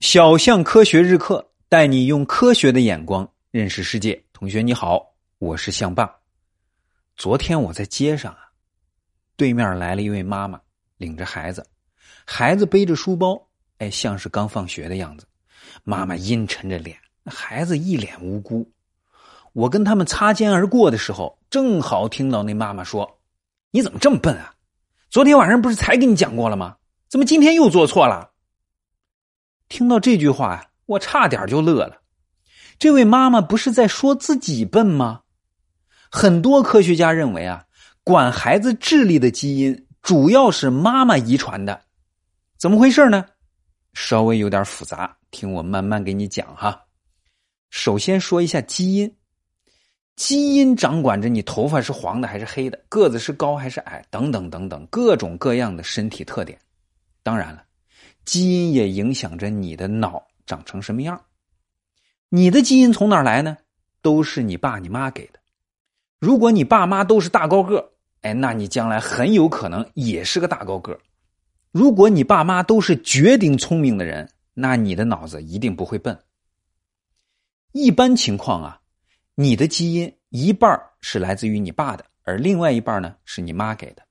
小象科学日课带你用科学的眼光认识世界。同学你好，我是象爸。昨天我在街上啊，对面来了一位妈妈，领着孩子，孩子背着书包，哎，像是刚放学的样子。妈妈阴沉着脸，孩子一脸无辜。我跟他们擦肩而过的时候，正好听到那妈妈说：“你怎么这么笨啊？昨天晚上不是才给你讲过了吗？怎么今天又做错了？”听到这句话呀，我差点就乐了。这位妈妈不是在说自己笨吗？很多科学家认为啊，管孩子智力的基因主要是妈妈遗传的。怎么回事呢？稍微有点复杂，听我慢慢给你讲哈。首先说一下基因，基因掌管着你头发是黄的还是黑的，个子是高还是矮，等等等等各种各样的身体特点。当然了。基因也影响着你的脑长成什么样。你的基因从哪来呢？都是你爸你妈给的。如果你爸妈都是大高个，哎，那你将来很有可能也是个大高个。如果你爸妈都是绝顶聪明的人，那你的脑子一定不会笨。一般情况啊，你的基因一半是来自于你爸的，而另外一半呢是你妈给的。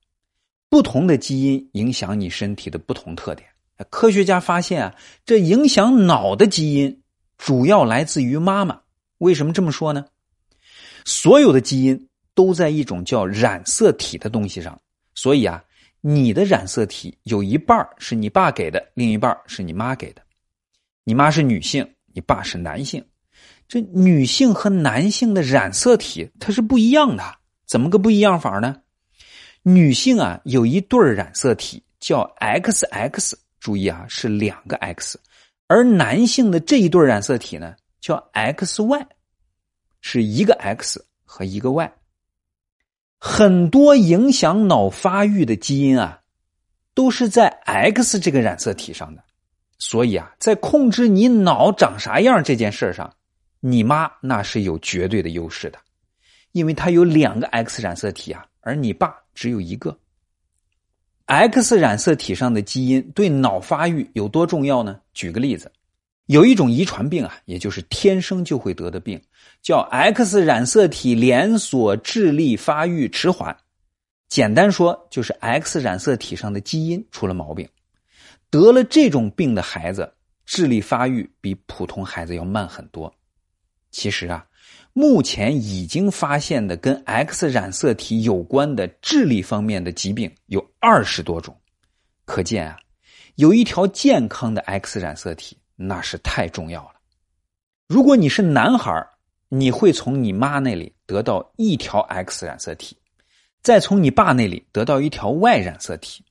不同的基因影响你身体的不同特点。科学家发现啊，这影响脑的基因主要来自于妈妈。为什么这么说呢？所有的基因都在一种叫染色体的东西上，所以啊，你的染色体有一半是你爸给的，另一半是你妈给的。你妈是女性，你爸是男性，这女性和男性的染色体它是不一样的。怎么个不一样法呢？女性啊，有一对染色体叫 XX。注意啊，是两个 X，而男性的这一对染色体呢叫 XY，是一个 X 和一个 Y。很多影响脑发育的基因啊，都是在 X 这个染色体上的，所以啊，在控制你脑长啥样这件事上，你妈那是有绝对的优势的，因为她有两个 X 染色体啊，而你爸只有一个。X 染色体上的基因对脑发育有多重要呢？举个例子，有一种遗传病啊，也就是天生就会得的病，叫 X 染色体连锁智力发育迟缓。简单说，就是 X 染色体上的基因出了毛病。得了这种病的孩子，智力发育比普通孩子要慢很多。其实啊。目前已经发现的跟 X 染色体有关的智力方面的疾病有二十多种，可见啊，有一条健康的 X 染色体那是太重要了。如果你是男孩你会从你妈那里得到一条 X 染色体，再从你爸那里得到一条 Y 染色体。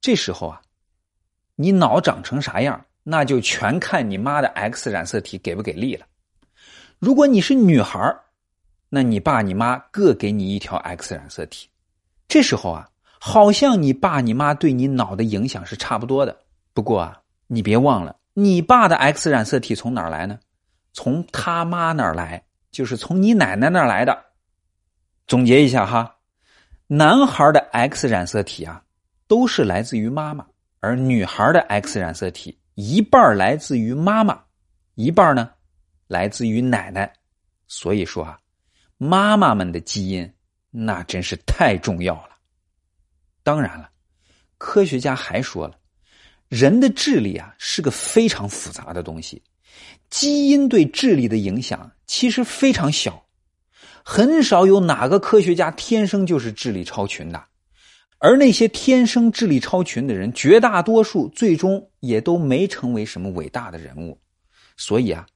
这时候啊，你脑长成啥样，那就全看你妈的 X 染色体给不给力了。如果你是女孩那你爸你妈各给你一条 X 染色体，这时候啊，好像你爸你妈对你脑的影响是差不多的。不过啊，你别忘了，你爸的 X 染色体从哪儿来呢？从他妈那儿来，就是从你奶奶那儿来的。总结一下哈，男孩的 X 染色体啊，都是来自于妈妈，而女孩的 X 染色体一半来自于妈妈，一半呢。来自于奶奶，所以说啊，妈妈们的基因那真是太重要了。当然了，科学家还说了，人的智力啊是个非常复杂的东西，基因对智力的影响其实非常小，很少有哪个科学家天生就是智力超群的，而那些天生智力超群的人，绝大多数最终也都没成为什么伟大的人物，所以啊。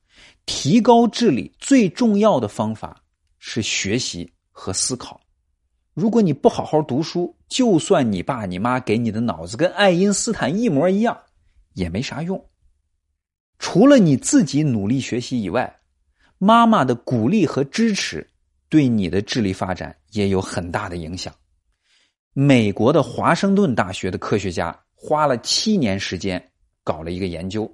提高智力最重要的方法是学习和思考。如果你不好好读书，就算你爸你妈给你的脑子跟爱因斯坦一模一样，也没啥用。除了你自己努力学习以外，妈妈的鼓励和支持对你的智力发展也有很大的影响。美国的华盛顿大学的科学家花了七年时间搞了一个研究，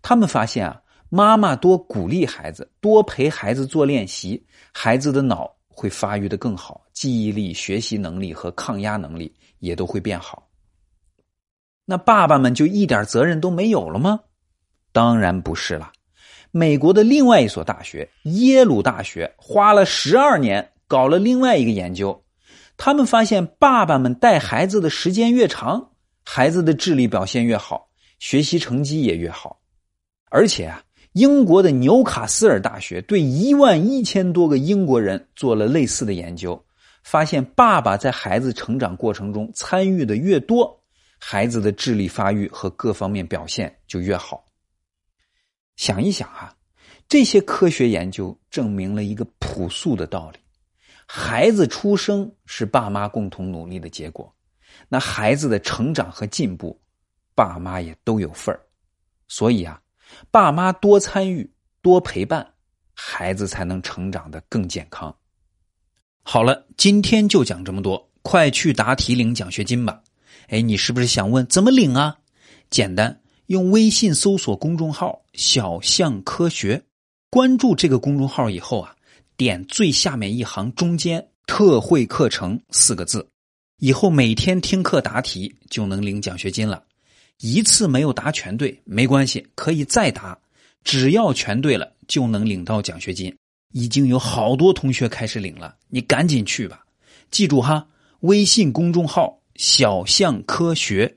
他们发现啊。妈妈多鼓励孩子，多陪孩子做练习，孩子的脑会发育的更好，记忆力、学习能力和抗压能力也都会变好。那爸爸们就一点责任都没有了吗？当然不是了。美国的另外一所大学耶鲁大学花了十二年搞了另外一个研究，他们发现爸爸们带孩子的时间越长，孩子的智力表现越好，学习成绩也越好。而且啊，英国的纽卡斯尔大学对一万一千多个英国人做了类似的研究，发现爸爸在孩子成长过程中参与的越多，孩子的智力发育和各方面表现就越好。想一想啊，这些科学研究证明了一个朴素的道理：孩子出生是爸妈共同努力的结果，那孩子的成长和进步，爸妈也都有份儿。所以啊，爸妈多参与、多陪伴，孩子才能成长的更健康。好了，今天就讲这么多，快去答题领奖学金吧！哎，你是不是想问怎么领啊？简单。用微信搜索公众号“小象科学”，关注这个公众号以后啊，点最下面一行中间“特惠课程”四个字，以后每天听课答题就能领奖学金了。一次没有答全对没关系，可以再答，只要全对了就能领到奖学金。已经有好多同学开始领了，你赶紧去吧！记住哈，微信公众号“小象科学”。